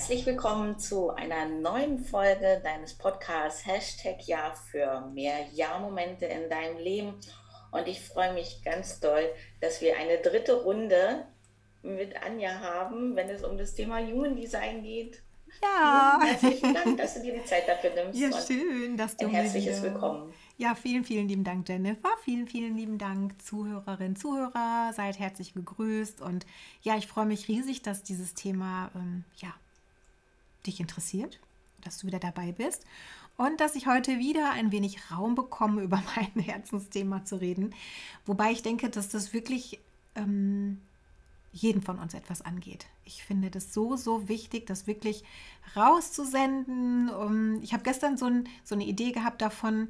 Herzlich willkommen zu einer neuen Folge deines Podcasts Hashtag Ja für mehr Ja-Momente in deinem Leben. Und ich freue mich ganz doll, dass wir eine dritte Runde mit Anja haben, wenn es um das Thema Human Design geht. Ja. Herzlichen Dank, dass du dir die Zeit dafür nimmst. Ja, schön, dass du ein herzliches wieder... Willkommen. Ja, vielen, vielen lieben Dank, Jennifer. Vielen, vielen lieben Dank, Zuhörerinnen, Zuhörer. Seid herzlich gegrüßt. Und ja, ich freue mich riesig, dass dieses Thema ähm, ja, dich interessiert, dass du wieder dabei bist und dass ich heute wieder ein wenig Raum bekomme, über mein Herzensthema zu reden. Wobei ich denke, dass das wirklich ähm, jeden von uns etwas angeht. Ich finde das so, so wichtig, das wirklich rauszusenden. Um, ich habe gestern so, ein, so eine Idee gehabt davon,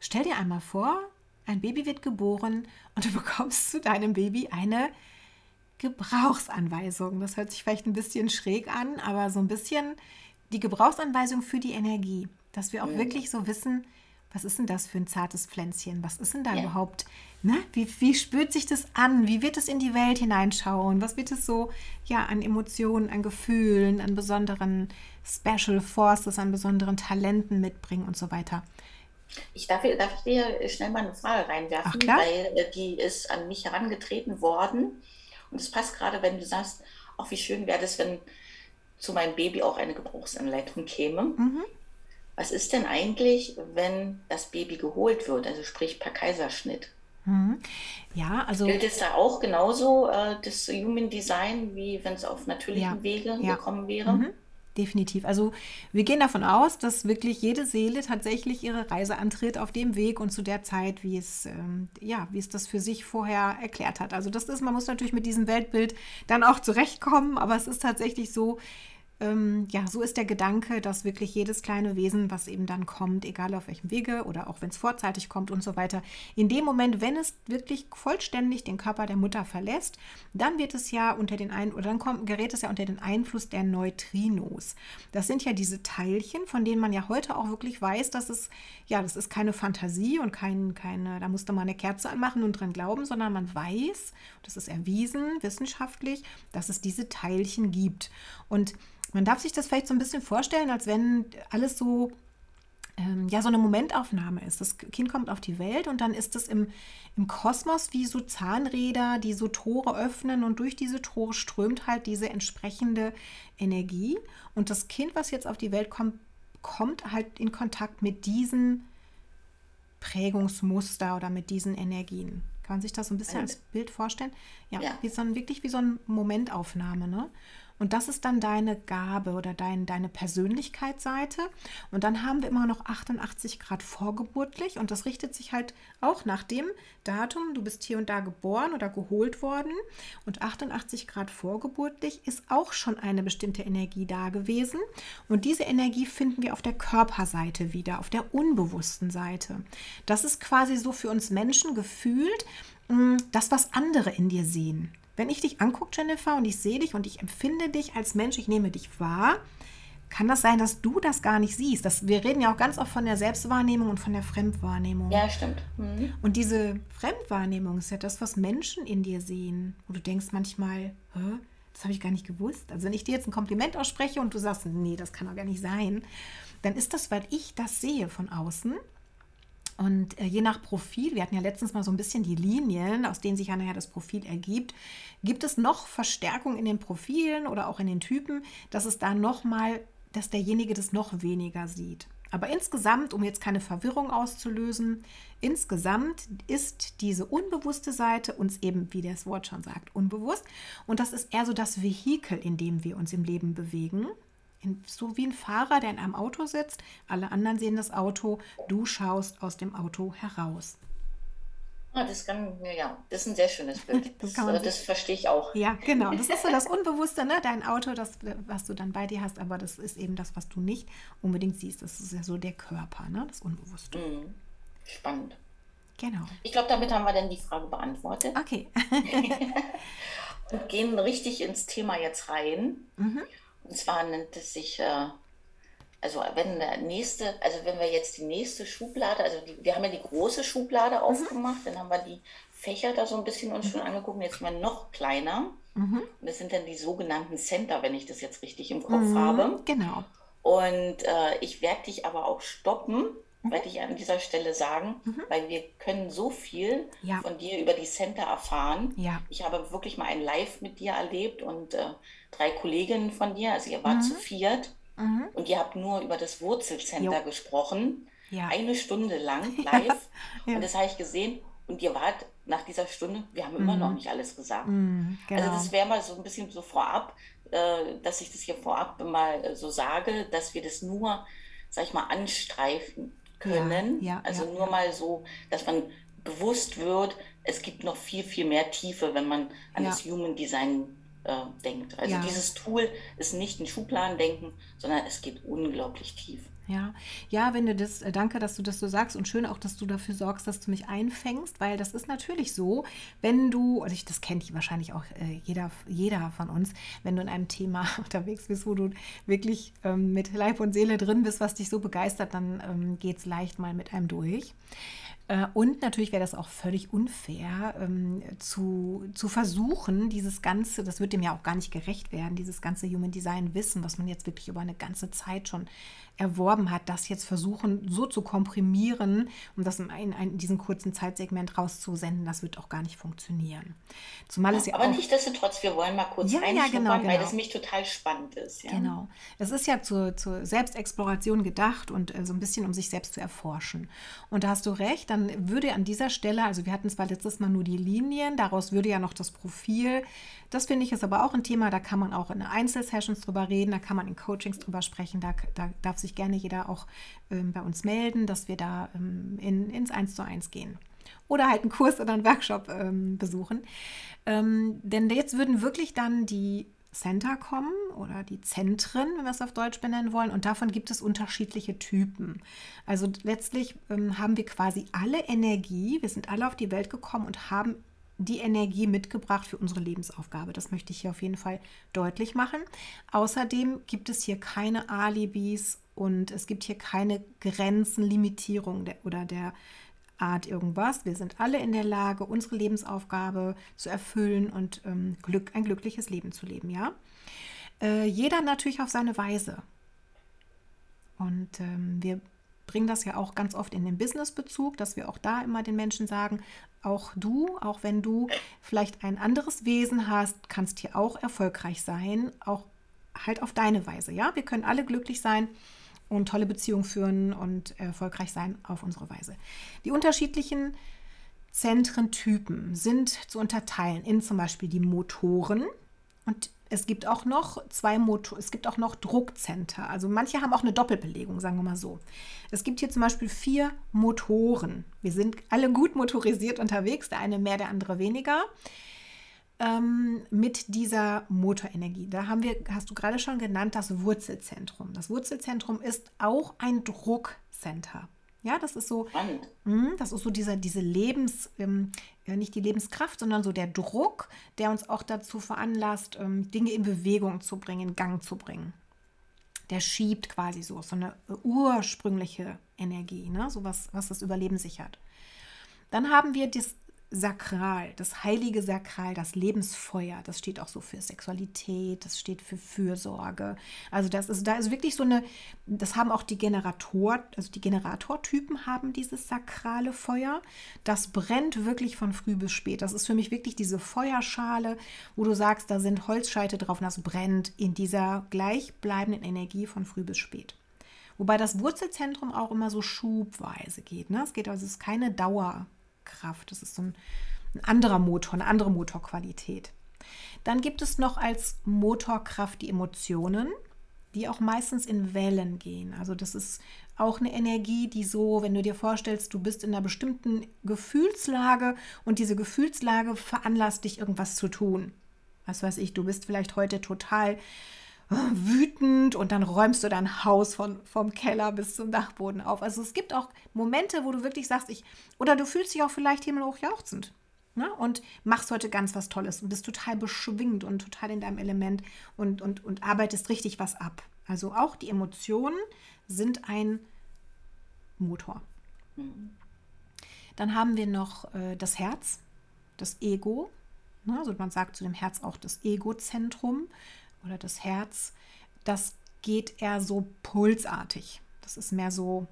stell dir einmal vor, ein Baby wird geboren und du bekommst zu deinem Baby eine Gebrauchsanweisung. Das hört sich vielleicht ein bisschen schräg an, aber so ein bisschen die Gebrauchsanweisung für die Energie, dass wir auch mhm. wirklich so wissen, was ist denn das für ein zartes Pflänzchen? Was ist denn da ja. überhaupt? Ne? Wie, wie spürt sich das an? Wie wird es in die Welt hineinschauen? Was wird es so ja, an Emotionen, an Gefühlen, an besonderen Special Forces, an besonderen Talenten mitbringen und so weiter? Ich darf, darf ich dir schnell mal eine Frage reinwerfen, Ach, weil äh, die ist an mich herangetreten worden. Und es passt gerade, wenn du sagst, auch wie schön wäre das, wenn zu meinem Baby auch eine Gebrauchsanleitung käme. Mhm. Was ist denn eigentlich, wenn das Baby geholt wird, also sprich per Kaiserschnitt? Mhm. Ja, also. Gilt es da auch genauso äh, das Human Design, wie wenn es auf natürlichem ja, Wege ja. gekommen wäre? Mhm definitiv. Also wir gehen davon aus, dass wirklich jede Seele tatsächlich ihre Reise antritt auf dem Weg und zu der Zeit, wie es, ähm, ja, wie es das für sich vorher erklärt hat. Also das ist, man muss natürlich mit diesem Weltbild dann auch zurechtkommen, aber es ist tatsächlich so, ähm, ja, so ist der Gedanke, dass wirklich jedes kleine Wesen, was eben dann kommt, egal auf welchem Wege oder auch wenn es vorzeitig kommt und so weiter, in dem Moment, wenn es wirklich vollständig den Körper der Mutter verlässt, dann wird es ja unter den ein oder dann kommt, gerät es ja unter den Einfluss der Neutrinos. Das sind ja diese Teilchen, von denen man ja heute auch wirklich weiß, dass es, ja, das ist keine Fantasie und kein, keine, da musste man eine Kerze anmachen und dran glauben, sondern man weiß, das ist erwiesen wissenschaftlich, dass es diese Teilchen gibt. Und man darf sich das vielleicht so ein bisschen vorstellen, als wenn alles so ähm, ja so eine Momentaufnahme ist. Das Kind kommt auf die Welt und dann ist es im, im Kosmos wie so Zahnräder, die so Tore öffnen und durch diese Tore strömt halt diese entsprechende Energie. Und das Kind, was jetzt auf die Welt kommt, kommt halt in Kontakt mit diesen Prägungsmuster oder mit diesen Energien. Kann man sich das so ein bisschen als Bild vorstellen? Ja, ja. Wie so ein, wirklich wie so eine Momentaufnahme. Ne? Und das ist dann deine Gabe oder dein, deine Persönlichkeitsseite. Und dann haben wir immer noch 88 Grad vorgeburtlich. Und das richtet sich halt auch nach dem Datum, du bist hier und da geboren oder geholt worden. Und 88 Grad vorgeburtlich ist auch schon eine bestimmte Energie da gewesen. Und diese Energie finden wir auf der Körperseite wieder, auf der unbewussten Seite. Das ist quasi so für uns Menschen gefühlt, mm, das, was andere in dir sehen. Wenn ich dich angucke, Jennifer, und ich sehe dich und ich empfinde dich als Mensch, ich nehme dich wahr, kann das sein, dass du das gar nicht siehst? Das, wir reden ja auch ganz oft von der Selbstwahrnehmung und von der Fremdwahrnehmung. Ja, stimmt. Mhm. Und diese Fremdwahrnehmung ist ja das, was Menschen in dir sehen. Wo du denkst manchmal, Hä? das habe ich gar nicht gewusst. Also wenn ich dir jetzt ein Kompliment ausspreche und du sagst, nee, das kann doch gar nicht sein, dann ist das, weil ich das sehe von außen und äh, je nach Profil, wir hatten ja letztens mal so ein bisschen die Linien, aus denen sich ja nachher das Profil ergibt, gibt es noch Verstärkung in den Profilen oder auch in den Typen, dass es da nochmal, dass derjenige das noch weniger sieht. Aber insgesamt, um jetzt keine Verwirrung auszulösen, insgesamt ist diese unbewusste Seite uns eben, wie das Wort schon sagt, unbewusst. Und das ist eher so das Vehikel, in dem wir uns im Leben bewegen so wie ein Fahrer, der in einem Auto sitzt. Alle anderen sehen das Auto. Du schaust aus dem Auto heraus. Ah, das kann, ja, das ist ein sehr schönes Bild. Das, das, das, verstehe ich auch. Ja, genau. Das ist so das Unbewusste, ne? Dein Auto, das, was du dann bei dir hast, aber das ist eben das, was du nicht unbedingt siehst. Das ist ja so der Körper, ne? Das Unbewusste. Mhm. Spannend. Genau. Ich glaube, damit haben wir dann die Frage beantwortet. Okay. Und gehen richtig ins Thema jetzt rein. Mhm. Und zwar nennt es sich, äh, also wenn der nächste, also wenn wir jetzt die nächste Schublade, also die, wir haben ja die große Schublade mhm. aufgemacht, dann haben wir die Fächer da so ein bisschen uns schon angeguckt, jetzt mal noch kleiner. Und das sind dann die sogenannten Center, wenn ich das jetzt richtig im Kopf habe. Genau. Und äh, ich werde dich aber auch stoppen, werde ich an dieser Stelle sagen, weil wir können so viel Ja. von dir über die Center erfahren. Ja. Ich habe wirklich mal ein Live mit dir erlebt und äh, drei Kolleginnen von dir, also ihr wart zu viert und ihr habt nur über das Wurzelcenter Jo. gesprochen, Ja. eine Stunde lang live Ja. und das habe ich gesehen und ihr wart nach dieser Stunde, wir haben immer noch nicht alles gesagt. Mhm, Also genau. das wäre mal so ein bisschen so vorab, äh, dass ich das hier vorab mal äh, so sage, dass wir das nur, sag ich mal, anstreifen können. Ja, also nur mal so, dass man bewusst wird, es gibt noch viel, viel mehr Tiefe, wenn man an das Human Design äh, denkt. Also Ja. dieses Tool ist nicht ein Schubladendenken, sondern es geht unglaublich tief. Ja, ja, wenn du das, äh, danke, dass du das so sagst und schön auch, dass du dafür sorgst, dass du mich einfängst, weil das ist natürlich so, wenn du, also ich, das kennt wahrscheinlich auch äh, jeder, jeder von uns, wenn du in einem Thema unterwegs bist, wo du wirklich ähm, mit Leib und Seele drin bist, was dich so begeistert, dann ähm, geht es leicht mal mit einem durch. Äh, Und natürlich wäre das auch völlig unfair, ähm, zu, zu versuchen, dieses ganze, das wird dem ja auch gar nicht gerecht werden, dieses ganze Human Design Wissen, was man jetzt wirklich über eine ganze Zeit schon erworben hat, das jetzt versuchen so zu komprimieren, um das in, ein, in diesem kurzen Zeitsegment rauszusenden, das wird auch gar nicht funktionieren. Zumal es ja Aber auch nichtsdestotrotz, wir wollen mal kurz Ja, ja, reinschnuppern, genau, weil genau. das mich total spannend ist. Ja? Genau. Es ist ja zur, zur Selbstexploration gedacht und äh, so ein bisschen, um sich selbst zu erforschen. Und da hast du recht, dann würde an dieser Stelle, also wir hatten zwar letztes Mal nur die Linien, daraus würde ja noch das Profil. Das finde ich ist aber auch ein Thema, da kann man auch in Einzelsessions drüber reden, da kann man in Coachings drüber sprechen, da, da darf sich gerne jeder auch ähm, bei uns melden, dass wir da ähm, in, ins Eins zu eins gehen. Oder halt einen Kurs oder einen Workshop ähm, besuchen. Ähm, denn jetzt würden wirklich dann die Center kommen oder die Zentren, wenn wir es auf Deutsch benennen wollen. Und davon gibt es unterschiedliche Typen. Also letztlich ähm, haben wir quasi alle Energie, wir sind alle auf die Welt gekommen und haben die Energie mitgebracht für unsere Lebensaufgabe. Das möchte ich hier auf jeden Fall deutlich machen. Außerdem gibt es hier keine Alibis und es gibt hier keine Grenzen, Limitierung der, oder der Art irgendwas. Wir sind alle in der Lage, unsere Lebensaufgabe zu erfüllen und ähm, Glück, ein glückliches Leben zu leben, ja. Äh, jeder natürlich auf seine Weise. Und ähm, wir bringen das ja auch ganz oft in den Business-Bezug, dass wir auch da immer den Menschen sagen, auch du, auch wenn du vielleicht ein anderes Wesen hast, kannst hier auch erfolgreich sein, auch halt auf deine Weise. Ja, wir können alle glücklich sein und tolle Beziehungen führen und erfolgreich sein auf unsere Weise. Die unterschiedlichen Zentrentypen sind zu unterteilen in zum Beispiel die Motoren und es gibt auch noch zwei Motor, es gibt auch noch Druckcenter. Also manche haben auch eine Doppelbelegung, sagen wir mal so. Es gibt hier zum Beispiel vier Motoren. Wir sind alle gut motorisiert unterwegs, der eine mehr, der andere weniger. Ähm, mit dieser Motorenergie. Da haben wir, hast du gerade schon genannt, das Wurzelzentrum. Das Wurzelzentrum ist auch ein Druckcenter. Ja, das ist so, Spannend. Mm, Das ist so dieser, diese Lebens, ähm, nicht die Lebenskraft, sondern so der Druck, der uns auch dazu veranlasst, ähm, Dinge in Bewegung zu bringen, in Gang zu bringen. Der schiebt quasi so, so eine äh, ursprüngliche Energie, ne? so was, was das Überleben sichert. Dann haben wir das Sakral, das heilige Sakral, das Lebensfeuer. Das steht auch so für Sexualität, das steht für Fürsorge. Also das ist, da ist wirklich so eine, das haben auch die Generator, also die Generatortypen haben dieses sakrale Feuer. Das brennt wirklich von früh bis spät. Das ist für mich wirklich diese Feuerschale, wo du sagst, da sind Holzscheite drauf und das brennt in dieser gleichbleibenden Energie von früh bis spät. Wobei das Wurzelzentrum auch immer so schubweise geht. Ne? Es geht also, es ist keine Dauerkraft. Das ist so ein, ein anderer Motor, eine andere Motorqualität. Dann gibt es noch als Motorkraft die Emotionen, die auch meistens in Wellen gehen. Also das ist auch eine Energie, die so, wenn du dir vorstellst, du bist in einer bestimmten Gefühlslage und diese Gefühlslage veranlasst dich, irgendwas zu tun. Was weiß ich, du bist vielleicht heute total wütend und dann räumst du dein Haus von, vom Keller bis zum Dachboden auf. Also es gibt auch Momente, wo du wirklich sagst, ich, oder du fühlst dich auch vielleicht himmelhoch jauchzend ne? und machst heute ganz was Tolles und bist total beschwingt und total in deinem Element und, und, und arbeitest richtig was ab. Also auch die Emotionen sind ein Motor. Dann haben wir noch äh, das Herz. das Ego. Ne? Also man sagt zu dem Herz auch das Egozentrum oder das Herz. Das geht eher so pulsartig. Das ist mehr so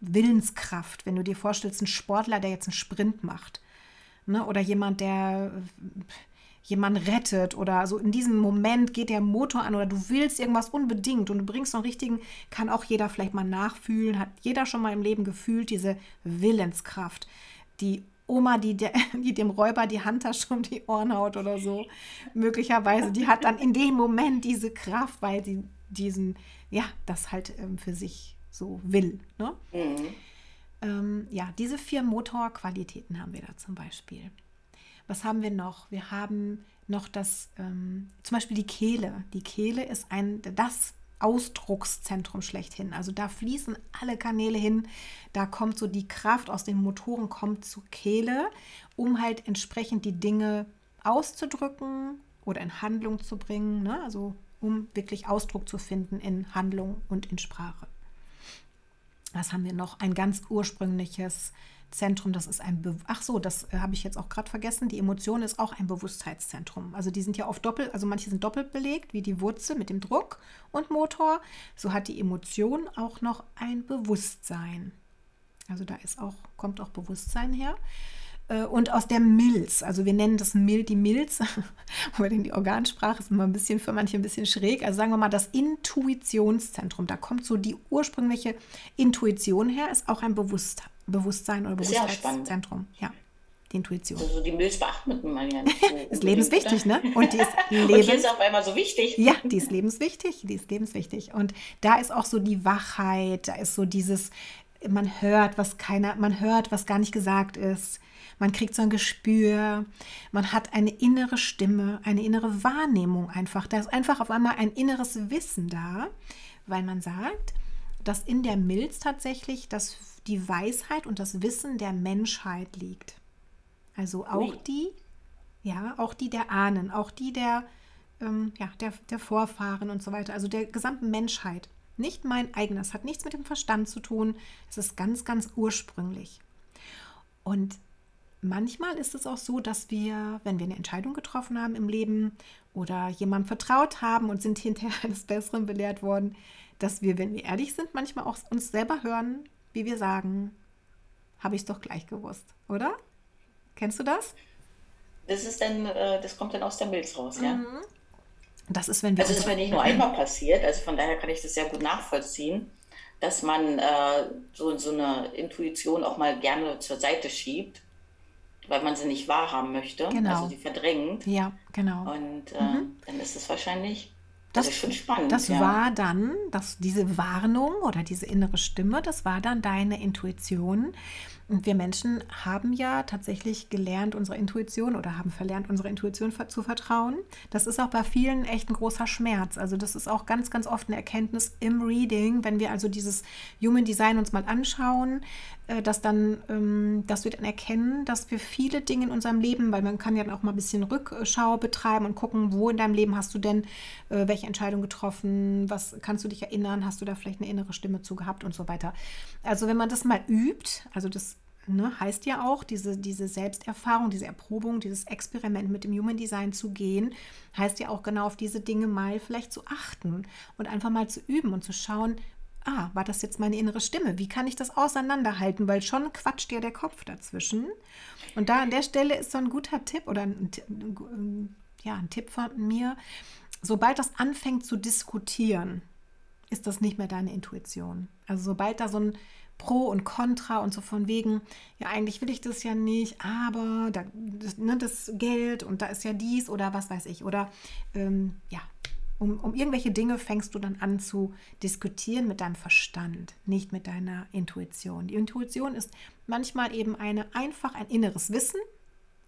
Willenskraft. Wenn du dir vorstellst, ein Sportler, der jetzt einen Sprint macht. Ne? Oder jemand, der jemanden rettet oder so in diesem Moment geht der Motor an oder du willst irgendwas unbedingt und du bringst noch richtigen, kann auch jeder vielleicht mal nachfühlen, hat jeder schon mal im Leben gefühlt, diese Willenskraft, die Oma, die, der, die dem Räuber die Handtasche um die Ohren haut oder so, möglicherweise, die hat dann in dem Moment diese Kraft, weil sie diesen, ja, das halt ähm, für sich so will. Ne? Mhm. Ähm, ja, diese vier Motorqualitäten haben wir da zum Beispiel. Was haben wir noch? Wir haben noch das, ähm, zum Beispiel die Kehle. Die Kehle ist ein, das Ausdruckszentrum schlechthin. Also da fließen alle Kanäle hin. Da kommt so die Kraft aus den Motoren, kommt zur Kehle, um halt entsprechend die Dinge auszudrücken oder in Handlung zu bringen. Ne? Also um wirklich Ausdruck zu finden in Handlung und in Sprache. Was haben wir noch? Ein ganz ursprüngliches Zentrum, das ist ein, Be ach so, das äh, habe ich jetzt auch gerade vergessen, die Emotion ist auch ein Bewusstheitszentrum. Also die sind ja oft doppelt, also manche sind doppelt belegt, wie die Wurzel mit dem Druck und Motor. So hat die Emotion auch noch ein Bewusstsein. Also da ist auch, kommt auch Bewusstsein her. Äh, und aus der Milz, also wir nennen das Mil, die Milz, aber die Organsprache ist immer ein bisschen für manche ein bisschen schräg. Also sagen wir mal das Intuitionszentrum, da kommt so die ursprüngliche Intuition her, ist auch ein Bewusst, Bewusstsein oder Bewusstheitszentrum. Ja, die Intuition. Also die Milz beachtet man ja nicht. So ist lebenswichtig, ne? Und die ist, lebens Und ist auf einmal so wichtig. Ja, die ist lebenswichtig, die ist lebenswichtig. Und da ist auch so die Wachheit, da ist so dieses, man hört, was keiner, man hört, was gar nicht gesagt ist man kriegt so ein Gespür, man hat eine innere Stimme, eine innere Wahrnehmung einfach. Da ist einfach auf einmal ein inneres Wissen da, weil man sagt, dass in der Milz tatsächlich das, die Weisheit und das Wissen der Menschheit liegt. Also auch Ui. die, ja, auch die der Ahnen, auch die der, ähm, ja, der, der Vorfahren und so weiter, also der gesamten Menschheit. Nicht mein eigenes, hat nichts mit dem Verstand zu tun. Es ist ganz, ganz ursprünglich. Und manchmal ist es auch so, dass wir, wenn wir eine Entscheidung getroffen haben im Leben oder jemandem vertraut haben und sind hinterher eines Besseren belehrt worden, dass wir, wenn wir ehrlich sind, manchmal auch uns selber hören, wie wir sagen, habe ich es doch gleich gewusst, oder? Kennst du das? Das ist dann, äh, das kommt dann aus der Milz raus, ja. Mhm. Das ist, wenn wir. Also das ist mir nicht nur einmal passiert, also von daher kann ich das sehr gut nachvollziehen, dass man äh, so, so eine Intuition auch mal gerne zur Seite schiebt weil man sie nicht wahrhaben möchte, genau. also sie verdrängt. Ja, genau. Und äh, mhm. dann ist es wahrscheinlich das, das ist schon spannend. Das ja. war dann, dass diese Warnung oder diese innere Stimme, das war dann deine Intuition. Und wir Menschen haben ja tatsächlich gelernt, unsere Intuition oder haben verlernt, unsere Intuition zu vertrauen. Das ist auch bei vielen echt ein großer Schmerz. Also das ist auch ganz, ganz oft eine Erkenntnis im Reading, wenn wir also dieses Human Design uns mal anschauen, dass dann, ähm, dass wir dann erkennen, dass wir viele Dinge in unserem Leben, weil man kann ja dann auch mal ein bisschen Rückschau betreiben und gucken, wo in deinem Leben hast du denn äh, welche Entscheidung getroffen, was kannst du dich erinnern, hast du da vielleicht eine innere Stimme zu gehabt und so weiter. Also wenn man das mal übt, also das ne, heißt ja auch, diese, diese Selbsterfahrung, diese Erprobung, dieses Experiment mit dem Human Design zu gehen, heißt ja auch genau auf diese Dinge mal vielleicht zu achten und einfach mal zu üben und zu schauen, ah, war das jetzt meine innere Stimme? Wie kann ich das auseinanderhalten? Weil schon quatscht ja der Kopf dazwischen. Und da an der Stelle ist so ein guter Tipp oder ein, ja, ein Tipp von mir, sobald das anfängt zu diskutieren, ist das nicht mehr deine Intuition. Also sobald da so ein Pro und Contra und so von wegen, ja, eigentlich will ich das ja nicht, aber da, das, ne, das Geld und da ist ja dies oder was weiß ich. Oder ähm, ja, um, um irgendwelche Dinge fängst du dann an zu diskutieren mit deinem Verstand, nicht mit deiner Intuition. Die Intuition ist manchmal eben eine einfach ein inneres Wissen.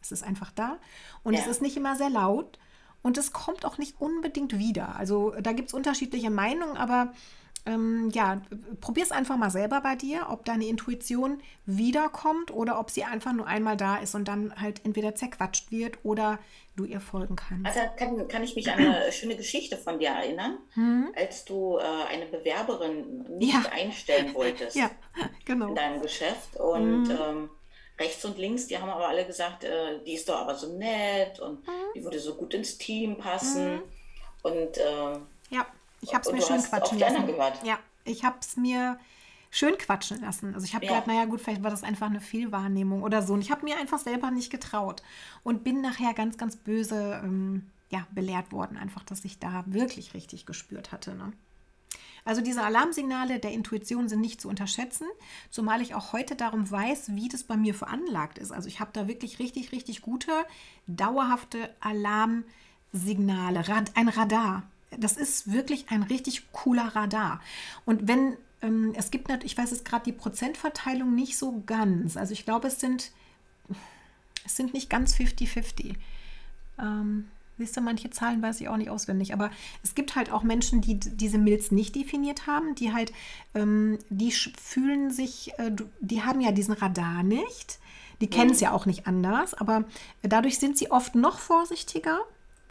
Es ist einfach da und ja. es ist nicht immer sehr laut und es kommt auch nicht unbedingt wieder. Also da gibt es unterschiedliche Meinungen, aber ähm, ja, probier es einfach mal selber bei dir, ob deine Intuition wiederkommt oder ob sie einfach nur einmal da ist und dann halt entweder zerquatscht wird oder du ihr folgen kannst. Also kann, kann ich mich an eine schöne Geschichte von dir erinnern, mhm. als du äh, eine Bewerberin nicht ja. einstellen wolltest ja, genau. in deinem Geschäft und mhm. ähm, rechts und links, die haben aber alle gesagt, äh, die ist doch aber so nett und Mhm. die würde so gut ins Team passen. Und äh, Ja, ich habe es mir schön quatschen lassen. gehört? Ja, ich habe es mir schön quatschen lassen. Also ich habe Ja. gedacht, naja gut, vielleicht war das einfach eine Fehlwahrnehmung oder so. Und ich habe mir einfach selber nicht getraut und bin nachher ganz, ganz böse ähm, ja, belehrt worden, einfach, dass ich da wirklich richtig gespürt hatte. Ne? Also diese Alarmsignale der Intuition sind nicht zu unterschätzen, zumal ich auch heute darum weiß, wie das bei mir veranlagt ist. Also ich habe da wirklich richtig, richtig gute, dauerhafte Alarmsignale, Rad, ein Radar. Das ist wirklich ein richtig cooler Radar. Und wenn ähm, es gibt natürlich, ich weiß jetzt gerade die Prozentverteilung nicht so ganz. Also ich glaube, es sind, es sind nicht ganz 50-50. Ähm, Siehst du, manche Zahlen weiß ich auch nicht auswendig, aber es gibt halt auch Menschen, die diese Milz nicht definiert haben, die halt, ähm, die fühlen sich, äh, die haben ja diesen Radar nicht, die kennen es ja auch nicht anders, aber dadurch sind sie oft noch vorsichtiger,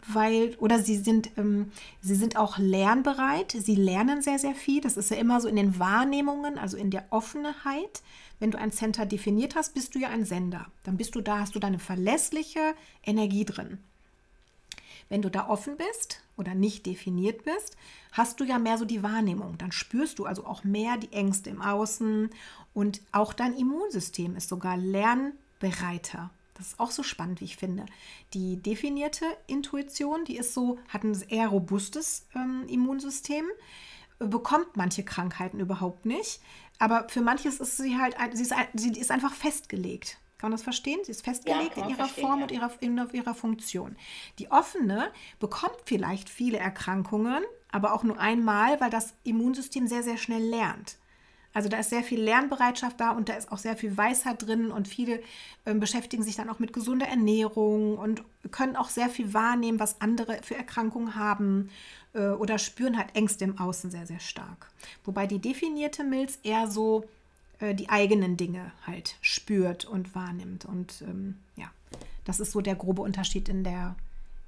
weil, oder sie sind, ähm, sie sind auch lernbereit, sie lernen sehr, sehr viel. Das ist ja immer so in den Wahrnehmungen, also in der Offenheit. Wenn du ein Center definiert hast, bist du ja ein Sender. Dann bist du da, hast du deine verlässliche Energie drin. Wenn du da offen bist oder nicht definiert bist, hast du ja mehr so die Wahrnehmung. Dann spürst du also auch mehr die Ängste im Außen und auch dein Immunsystem ist sogar lernbereiter. Das ist auch so spannend, wie ich finde. Die definierte Intuition, die ist so, hat ein eher robustes ähm, Immunsystem, äh, bekommt manche Krankheiten überhaupt nicht. Aber für manches ist sie halt, sie ist, sie ist einfach festgelegt. Kann man das verstehen? Sie ist festgelegt kann in ihrer Form ja. und ihrer, in ihrer Funktion. Die offene bekommt vielleicht viele Erkrankungen, aber auch nur einmal, weil das Immunsystem sehr, sehr schnell lernt. Also da ist sehr viel Lernbereitschaft da und da ist auch sehr viel Weisheit drin und viele ähm, beschäftigen sich dann auch mit gesunder Ernährung und können auch sehr viel wahrnehmen, was andere für Erkrankungen haben äh, oder spüren halt Ängste im Außen sehr, sehr stark. Wobei die definierte Milz eher so äh, die eigenen Dinge halt spürt und wahrnimmt. Und ähm, ja, das ist so der grobe Unterschied in der,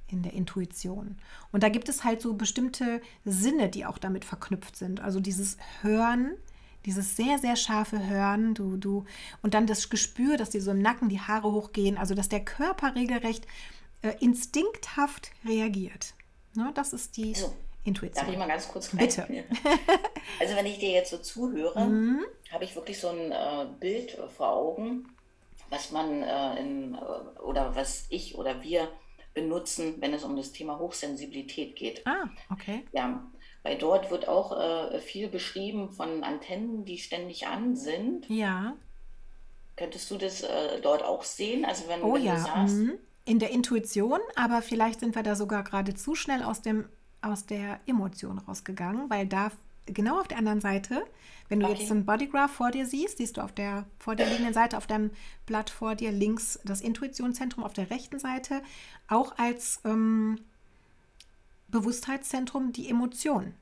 in der Intuition. Und da gibt es halt so bestimmte Sinne, die auch damit verknüpft sind. Also dieses Hören, dieses sehr, sehr scharfe Hören, du, du, und dann das Gespür, dass dir so im Nacken die Haare hochgehen, also dass der Körper regelrecht äh, instinkthaft reagiert. Ne, das ist die So, Intuition. Darf ich mal ganz kurz rein? Bitte. Also wenn ich dir jetzt so zuhöre, Mhm. habe ich wirklich so ein äh, Bild vor Augen, was man äh, in, äh, oder was ich oder wir benutzen, wenn es um das Thema Hochsensibilität geht. Ah, okay. Ja, weil dort wird auch äh, viel beschrieben von Antennen, die ständig an sind. Ja. Könntest du das äh, dort auch sehen? Also wenn, Oh wenn du ja, sagst, mhm. in der Intuition, aber vielleicht sind wir da sogar gerade zu schnell aus, dem, aus der Emotion rausgegangen, weil da genau auf der anderen Seite, wenn du Okay. jetzt so ein Bodygraph vor dir siehst, siehst du auf der vor dir liegenden Seite, auf deinem Blatt vor dir links das Intuitionszentrum, auf der rechten Seite auch als ähm, Bewusstheitszentrum die Emotion.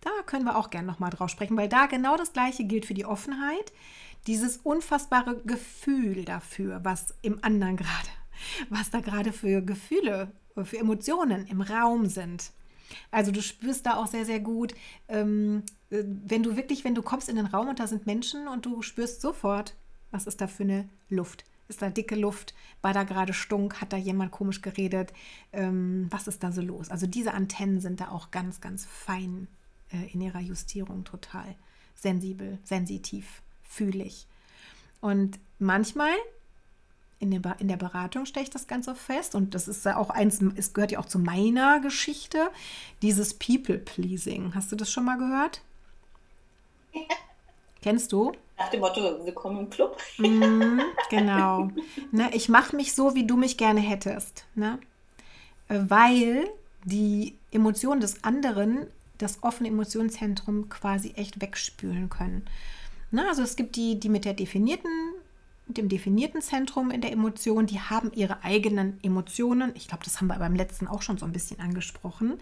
Da können wir auch gerne nochmal drauf sprechen, weil da genau das Gleiche gilt für die Offenheit. Dieses unfassbare Gefühl dafür, was im anderen gerade, was da gerade für Gefühle, für Emotionen im Raum sind. Also du spürst da auch sehr, sehr gut, ähm, äh, wenn du wirklich, wenn du kommst in den Raum und da sind Menschen und du spürst sofort, was ist da für eine Luft? Ist da dicke Luft? War da gerade Stunk? Hat da jemand komisch geredet? Ähm, was ist da so los? Also diese Antennen sind da auch ganz, ganz fein äh, in ihrer Justierung total sensibel, sensitiv, fühlig. Und manchmal in der, in der Beratung stelle ich das Ganze fest und das ist ja auch eins, es gehört ja auch zu meiner Geschichte, dieses People-Pleasing. Hast du das schon mal gehört? Kennst du? Nach dem Motto, willkommen im Club. Mhm, genau. Ne, ich mache mich so, wie du mich gerne hättest. Ne? Äh, Weil die Emotionen des anderen das offene Emotionszentrum quasi echt wegspülen können. Ne? Also es gibt die, die mit der definierten, mit dem definierten Zentrum in der Emotion, die haben ihre eigenen Emotionen. Ich glaube, das haben wir beim letzten auch schon so ein bisschen angesprochen,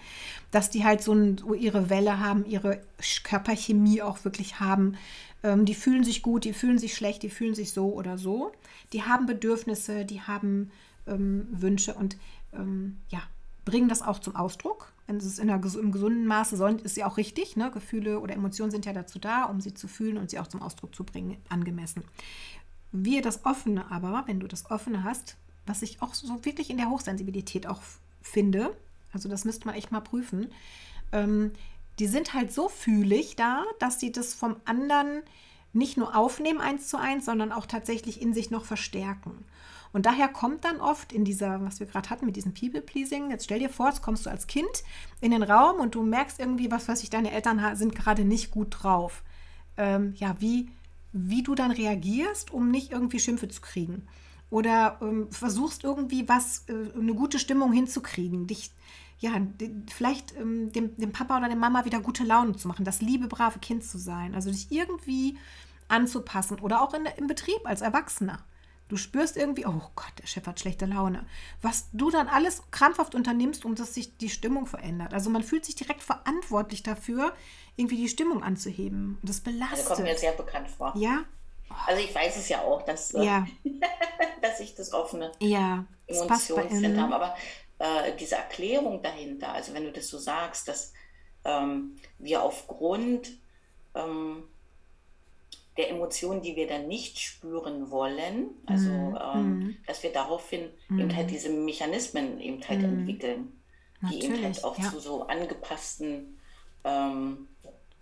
dass die halt so, ein, so ihre Welle haben, ihre Körperchemie auch wirklich haben. Ähm, die fühlen sich gut, die fühlen sich schlecht, die fühlen sich so oder so. Die haben Bedürfnisse, die haben ähm, Wünsche und ähm, ja, bringen das auch zum Ausdruck. Wenn es in einer, im gesunden Maße sollen, ist sie auch richtig. Ne? Gefühle oder Emotionen sind ja dazu da, um sie zu fühlen und sie auch zum Ausdruck zu bringen, angemessen. Wir das Offene aber, wenn du das Offene hast, was ich auch so wirklich in der Hochsensibilität auch finde, also das müsste man echt mal prüfen, ähm, die sind halt so fühlig da, dass sie das vom anderen nicht nur aufnehmen eins zu eins, sondern auch tatsächlich in sich noch verstärken. Und daher kommt dann oft in dieser, was wir gerade hatten mit diesem People-Pleasing, jetzt stell dir vor, jetzt kommst du als Kind in den Raum und du merkst irgendwie, was weiß ich, deine Eltern sind gerade nicht gut drauf. Ähm, ja, wie, wie du dann reagierst, um nicht irgendwie Schimpfe zu kriegen. Oder ähm, versuchst irgendwie was, äh, eine gute Stimmung hinzukriegen, dich ja, vielleicht ähm, dem, dem Papa oder der Mama wieder gute Laune zu machen, das liebe, brave Kind zu sein. Also dich irgendwie anzupassen oder auch in, im Betrieb als Erwachsener. Du spürst irgendwie, oh Gott, der Chef hat schlechte Laune. Was du dann alles krampfhaft unternimmst, um dass sich die Stimmung verändert. Also man fühlt sich direkt verantwortlich dafür, irgendwie die Stimmung anzuheben. Das belastet. Das kommt mir sehr bekannt vor. Ja. Also ich weiß es ja auch, dass, äh, ja. dass ich das offene ja, Emotionszentrum habe. Aber äh, diese Erklärung dahinter, also wenn du das so sagst, dass ähm, wir aufgrund ähm, der Emotionen, die wir dann nicht spüren wollen, also mm. ähm, dass wir daraufhin mm. eben halt diese Mechanismen eben halt mm. entwickeln, die Natürlich, eben halt auch ja. zu so angepassten ähm,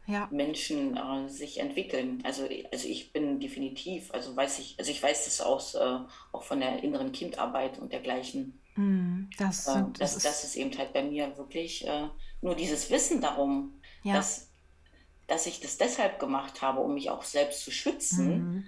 ja. Menschen äh, sich entwickeln. Also, also ich bin definitiv, also weiß ich, also ich weiß das aus äh, auch von der inneren Kindarbeit und dergleichen. Mm, das, äh, das, das, ist, das ist eben halt bei mir wirklich äh, nur dieses Wissen darum, ja. dass dass ich das deshalb gemacht habe, um mich auch selbst zu schützen, mhm.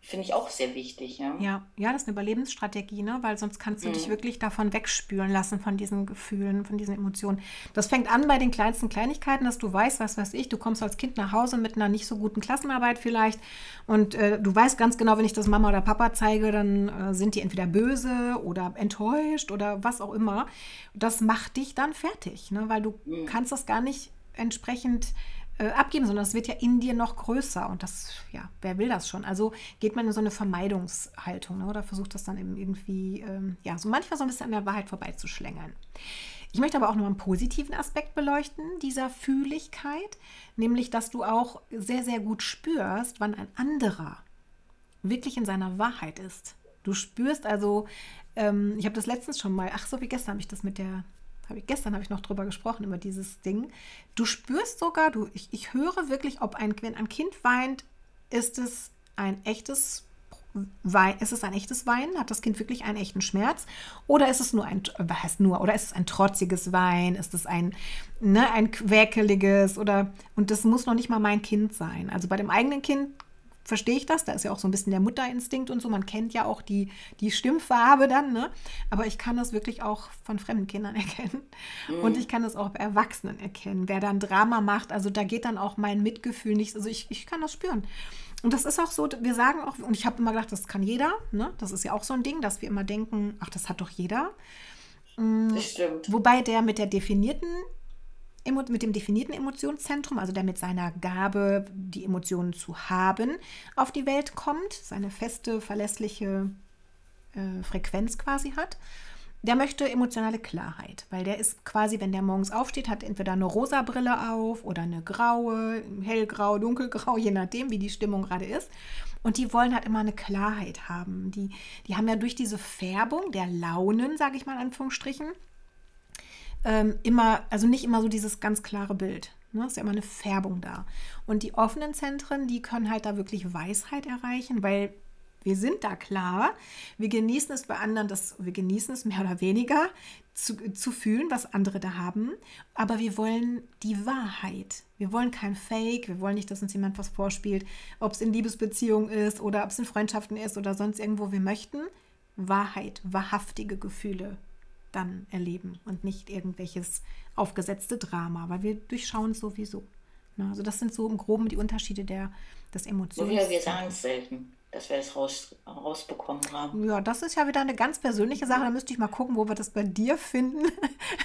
finde ich auch sehr wichtig. Ja? ja, ja, das ist eine Überlebensstrategie, ne? weil sonst kannst du mhm. dich wirklich davon wegspülen lassen, von diesen Gefühlen, von diesen Emotionen. Das fängt an bei den kleinsten Kleinigkeiten, dass du weißt, was weiß ich, du kommst als Kind nach Hause mit einer nicht so guten Klassenarbeit vielleicht und äh, du weißt ganz genau, wenn ich das Mama oder Papa zeige, dann äh, sind die entweder böse oder enttäuscht oder was auch immer. Das macht dich dann fertig, ne? weil du mhm. kannst das gar nicht entsprechend äh, abgeben, sondern es wird ja in dir noch größer. Und das, ja, wer will das schon? Also geht man in so eine Vermeidungshaltung ne? oder versucht das dann eben irgendwie, ähm, ja, so manchmal so ein bisschen an der Wahrheit vorbeizuschlängern. Ich möchte aber auch noch einen positiven Aspekt beleuchten dieser Fühligkeit, nämlich, dass du auch sehr, sehr gut spürst, wann ein anderer wirklich in seiner Wahrheit ist. Du spürst also, ähm, ich habe das letztens schon mal, ach so wie gestern habe ich das mit der habe ich, gestern habe ich noch drüber gesprochen, über dieses Ding. Du spürst sogar, du, ich, ich höre wirklich, ob ein, wenn ein Kind weint, ist es ein echtes Wein, ist es ein echtes Weinen? Hat das Kind wirklich einen echten Schmerz? Oder ist es nur ein, was heißt nur, oder ist es ein trotziges Wein? Ist es ein, ne, ein quäkeliges? Oder, und das muss noch nicht mal mein Kind sein. Also bei dem eigenen Kind verstehe ich das. Da ist ja auch so ein bisschen der Mutterinstinkt und so. Man kennt ja auch die, die Stimmfarbe dann, ne? Aber ich kann das wirklich auch von fremden Kindern erkennen. Mhm. Und ich kann das auch bei Erwachsenen erkennen. Wer dann Drama macht, also da geht dann auch mein Mitgefühl nicht. Also ich, ich kann das spüren. Und das ist auch so, wir sagen auch, und ich habe immer gedacht, das kann jeder, ne? Das ist ja auch so ein Ding, dass wir immer denken, ach, das hat doch jeder. Mm, das stimmt. Wobei der mit der definierten mit dem definierten Emotionszentrum, also der mit seiner Gabe, die Emotionen zu haben, auf die Welt kommt, seine feste, verlässliche äh, Frequenz quasi hat. Der möchte emotionale Klarheit, weil der ist quasi, wenn der morgens aufsteht, hat entweder eine rosa Brille auf oder eine graue, hellgrau, dunkelgrau, je nachdem, wie die Stimmung gerade ist. Und die wollen halt immer eine Klarheit haben. Die, die haben ja durch diese Färbung der Launen, sage ich mal in Anführungsstrichen, ähm, immer, also nicht immer so dieses ganz klare Bild. Ne? Ist ja immer eine Färbung da. Und die offenen Zentren, die können halt da wirklich Weisheit erreichen, weil wir sind da klar. Wir genießen es bei anderen, das, wir genießen es mehr oder weniger zu, zu fühlen, was andere da haben. Aber wir wollen die Wahrheit. Wir wollen kein Fake. Wir wollen nicht, dass uns jemand was vorspielt, ob es in Liebesbeziehungen ist oder ob es in Freundschaften ist oder sonst irgendwo. Wir möchten Wahrheit, wahrhaftige Gefühle dann erleben und nicht irgendwelches aufgesetzte Drama, weil wir durchschauen es sowieso. Ne? Also das sind so im Groben die Unterschiede der, des Emotions. Ja, wir sagen es selten, dass wir es raus, rausbekommen haben. Ja, das ist ja wieder eine ganz persönliche Sache. Da müsste ich mal gucken, wo wir das bei dir finden.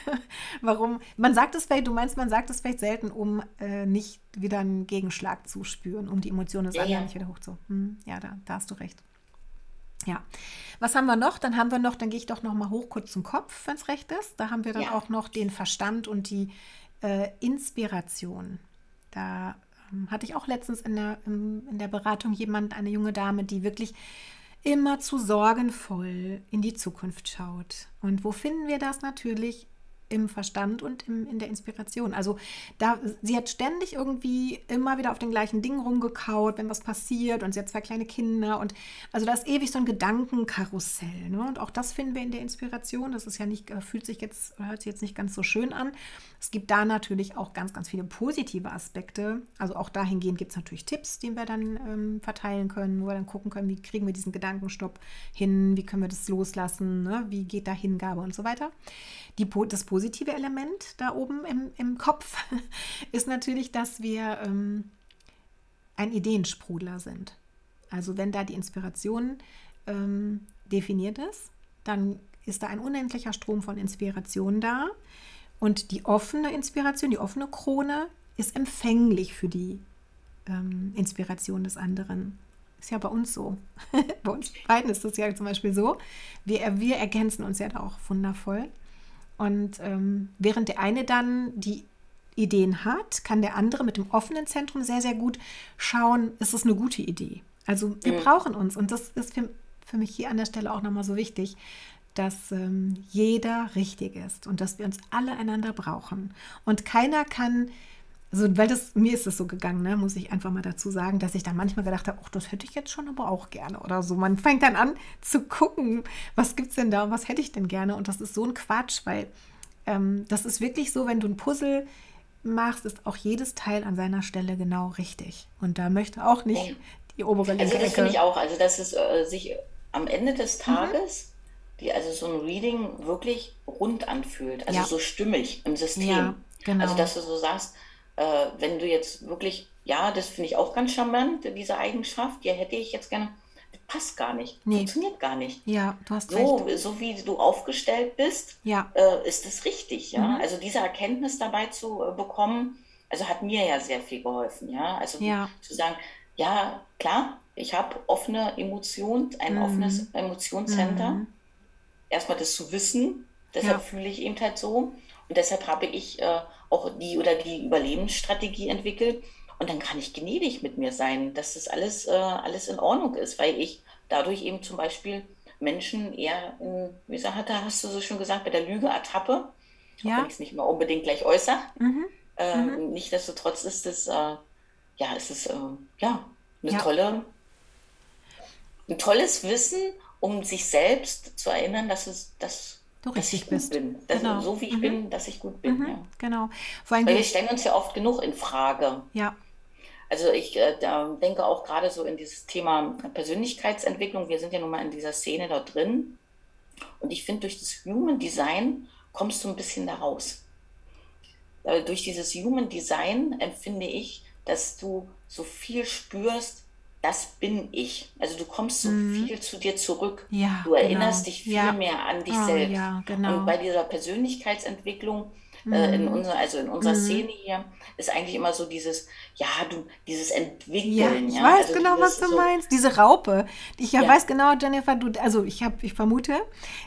Warum? Man sagt es vielleicht, du meinst, man sagt es vielleicht selten, um äh, nicht wieder einen Gegenschlag zu spüren, um die Emotionen des ja, anderen ja. nicht wieder hochzu. Hm, ja, da, da hast du recht. Ja. Was haben wir noch? Dann haben wir noch, dann gehe ich doch noch mal hoch kurz zum Kopf, wenn es recht ist. Da haben wir dann ja. auch noch den Verstand und die äh, Inspiration. Da ähm, hatte ich auch letztens in der, in, in der Beratung jemand, eine junge Dame, die wirklich immer zu sorgenvoll in die Zukunft schaut. Und wo finden wir das natürlich? Im Verstand und im, in der Inspiration. Also da, sie hat ständig irgendwie immer wieder auf den gleichen Dingen rumgekaut, wenn was passiert und sie hat zwei kleine Kinder und also da ist ewig so ein Gedankenkarussell. Ne? Und auch das finden wir in der Inspiration. Das ist ja nicht, äh, fühlt sich jetzt, hört sich jetzt nicht ganz so schön an. Es gibt da natürlich auch ganz, ganz viele positive Aspekte. Also auch dahingehend gibt es natürlich Tipps, die wir dann ähm, verteilen können, wo wir dann gucken können, wie kriegen wir diesen Gedankenstopp hin, wie können wir das loslassen, ne? wie geht da Hingabe und so weiter. Die, das positive Element da oben im, im Kopf ist natürlich, dass wir ähm, ein Ideensprudler sind. Also wenn da die Inspiration ähm, definiert ist, dann ist da ein unendlicher Strom von Inspiration da. Und die offene Inspiration, die offene Krone, ist empfänglich für die ähm, Inspiration des anderen. Ist ja bei uns so. bei uns beiden ist das ja zum Beispiel so. Wir, wir ergänzen uns ja da auch wundervoll. Und ähm, während der eine dann die Ideen hat, kann der andere mit dem offenen Zentrum sehr, sehr gut schauen, ist es eine gute Idee. Also wir mhm. brauchen uns und das ist für, für mich hier an der Stelle auch nochmal so wichtig, dass ähm, jeder richtig ist und dass wir uns alle einander brauchen. Und keiner kann also, weil das, mir ist es so gegangen, ne, muss ich einfach mal dazu sagen, dass ich dann manchmal gedacht habe, ach, das hätte ich jetzt schon aber auch gerne oder so. Man fängt dann an zu gucken, was gibt es denn da und was hätte ich denn gerne. Und das ist so ein Quatsch, weil ähm, das ist wirklich so, wenn du ein Puzzle machst, ist auch jedes Teil an seiner Stelle genau richtig. Und da möchte auch nicht die obere linke Also das finde ich auch, also dass es äh, sich am Ende des mhm. Tages, mhm. die, also so ein Reading wirklich rund anfühlt, also ja. so stimmig im System. Ja, genau. Also dass du so sagst, äh, wenn du jetzt wirklich, ja, das finde ich auch ganz charmant, diese Eigenschaft, ja, hätte ich jetzt gerne, das passt gar nicht, nee. funktioniert gar nicht. Ja, du hast so, recht. So wie du aufgestellt bist, ja. äh, ist es richtig, ja. Mhm. Also diese Erkenntnis dabei zu äh, bekommen, also hat mir ja sehr viel geholfen, ja. Also ja. zu sagen, ja, klar, ich habe offene Emotionen, ein mhm. offenes Emotionscenter. Mhm. Erstmal das zu wissen, deshalb ja. fühle ich eben halt so. Und deshalb habe ich äh, auch die oder die Überlebensstrategie entwickelt. Und dann kann ich gnädig mit mir sein, dass das alles, äh, alles in Ordnung ist, weil ich dadurch eben zum Beispiel Menschen eher, in, wie gesagt, hast du so schon gesagt, bei der Lüge ertappe, ja. wenn ich es nicht mal unbedingt gleich äußere. Mhm. Äh, mhm. Nichtsdestotrotz ist es, äh, ja, es ist, äh, ja, eine ja. tolle, ein tolles Wissen, um sich selbst zu erinnern, dass es, dass du richtig ich bist. bin. Dass genau. So wie ich mhm. bin, dass ich gut bin. Mhm. Ja. Genau. Vor allem Weil wir stellen uns ja oft genug in Frage. Ja. Also ich äh, denke auch gerade so in dieses Thema Persönlichkeitsentwicklung. Wir sind ja nun mal in dieser Szene dort drin. Und ich finde, durch das Human Design kommst du ein bisschen da raus. Äh, durch dieses Human Design empfinde ich, dass du so viel spürst, das bin ich. Also du kommst so mhm. viel zu dir zurück. Ja, du erinnerst genau. dich viel ja. mehr an dich oh, selbst. Ja, genau. Und bei dieser Persönlichkeitsentwicklung äh, in mhm. unserer, also in unserer mhm. Szene hier, ist eigentlich immer so dieses, ja, du, dieses Entwickeln. Ja, ich ja? weiß also genau, was du so, meinst. Diese Raupe. Ich ja, weiß genau, Jennifer, du, also ich habe, ich vermute,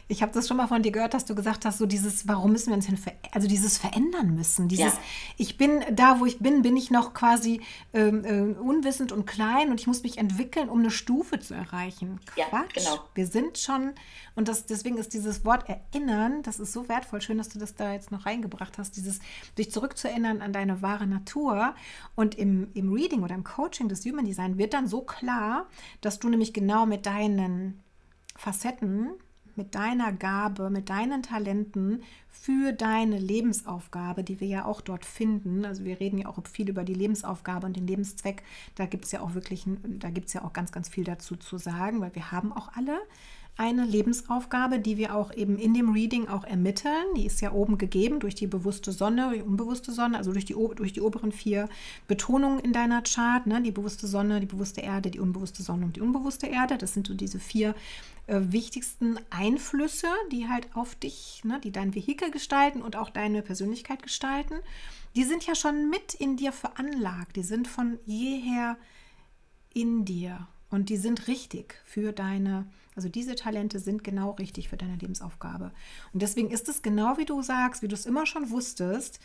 ich habe das schon mal von dir gehört, dass du gesagt hast, so dieses, warum müssen wir uns hin, also dieses verändern müssen. Dieses, ich bin da, wo ich bin, bin ich noch quasi ähm, äh, unwissend und klein und ich muss mich entwickeln, um eine Stufe zu erreichen. Quatsch. Ja, genau. Wir sind schon, und das, deswegen ist dieses Wort erinnern, das ist so wertvoll. Schön, dass du das da jetzt noch reingebracht hast, dieses dich zurückzuerinnern an deine wahre Natur. Und im, im Reading oder im Coaching des Human Design wird dann so klar, dass du nämlich genau mit deinen Facetten, mit deiner Gabe, mit deinen Talenten für deine Lebensaufgabe, die wir ja auch dort finden. Also wir reden ja auch viel über die Lebensaufgabe und den Lebenszweck. Da gibt es ja auch wirklich, da gibt es ja auch ganz, ganz viel dazu zu sagen, weil wir haben auch alle eine Lebensaufgabe, die wir auch eben in dem Reading auch ermitteln. Die ist ja oben gegeben durch die bewusste Sonne, die unbewusste Sonne, also durch die, durch die oberen vier Betonungen in deiner Chart. Ne? Die bewusste Sonne, die bewusste Erde, die unbewusste Sonne und die unbewusste Erde. Das sind so diese vier äh, wichtigsten Einflüsse, die halt auf dich, ne, die dein Vehikel gestalten und auch deine Persönlichkeit gestalten. Die sind ja schon mit in dir veranlagt. Die sind von jeher in dir und die sind richtig für deine also diese Talente sind genau richtig für deine Lebensaufgabe. Und deswegen ist es genau wie du sagst, wie du es immer schon wusstest,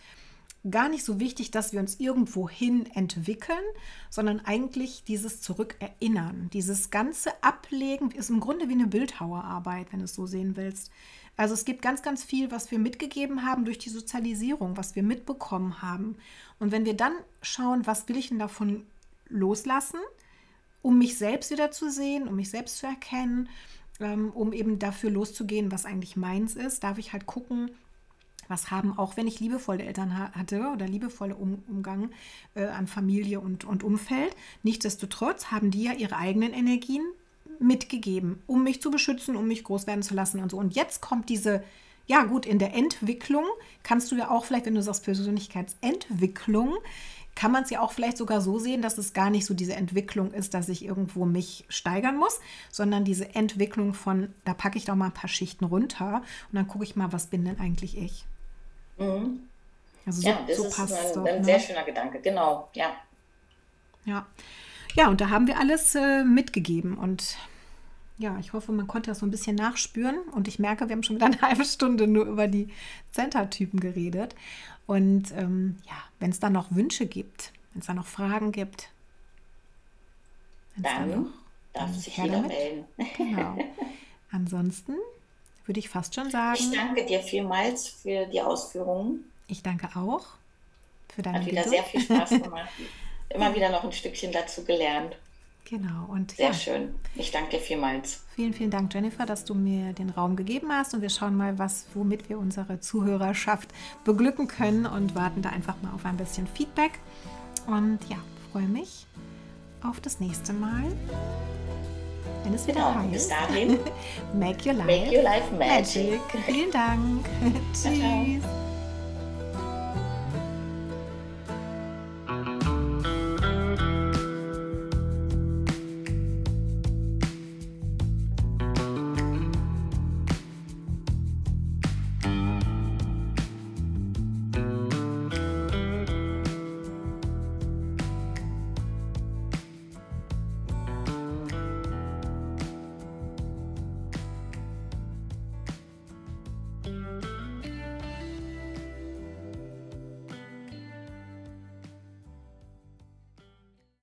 gar nicht so wichtig, dass wir uns irgendwo hin entwickeln, sondern eigentlich dieses Zurückerinnern, dieses ganze Ablegen ist im Grunde wie eine Bildhauerarbeit, wenn du es so sehen willst. Also es gibt ganz, ganz viel, was wir mitgegeben haben durch die Sozialisierung, was wir mitbekommen haben. Und wenn wir dann schauen, was will ich denn davon loslassen, um mich selbst wieder zu sehen, um mich selbst zu erkennen, ähm, um eben dafür loszugehen, was eigentlich meins ist, darf ich halt gucken, was haben, auch wenn ich liebevolle Eltern hatte oder liebevolle um Umgang äh, an Familie und, und Umfeld. Nichtsdestotrotz haben die ja ihre eigenen Energien mitgegeben, um mich zu beschützen, um mich groß werden zu lassen und so. Und jetzt kommt diese, ja gut, in der Entwicklung kannst du ja auch vielleicht, wenn du sagst Persönlichkeitsentwicklung, kann man es ja auch vielleicht sogar so sehen, dass es gar nicht so diese Entwicklung ist, dass ich irgendwo mich steigern muss, sondern diese Entwicklung von, da packe ich doch mal ein paar Schichten runter und dann gucke ich mal, was bin denn eigentlich ich. Mhm. Also so, ja, das so ist passt ein, doch, ein ne? sehr schöner Gedanke, genau, ja. Ja. Ja, und da haben wir alles äh, mitgegeben und ja, ich hoffe, man konnte das so ein bisschen nachspüren und ich merke, wir haben schon wieder eine halbe Stunde nur über die Center-Typen geredet. Und ähm, ja, wenn es da noch Wünsche gibt, wenn es da noch Fragen gibt, dann da noch, darf sich jeder damit. melden. Genau. Ansonsten würde ich fast schon sagen. Ich danke dir vielmals für die Ausführungen. Ich danke auch für deine Hat wieder Geduld. sehr viel Spaß gemacht. Immer wieder noch ein Stückchen dazu gelernt. Genau. Und sehr ja. schön. Ich danke dir vielmals. Vielen, vielen Dank, Jennifer, dass du mir den Raum gegeben hast. Und wir schauen mal, was, womit wir unsere Zuhörerschaft beglücken können und warten da einfach mal auf ein bisschen Feedback. Und ja, freue mich auf das nächste Mal wenn es wieder genau, heißt. Bis dahin. Make your life, Make your life magic. magic. Vielen Dank. Tschüss.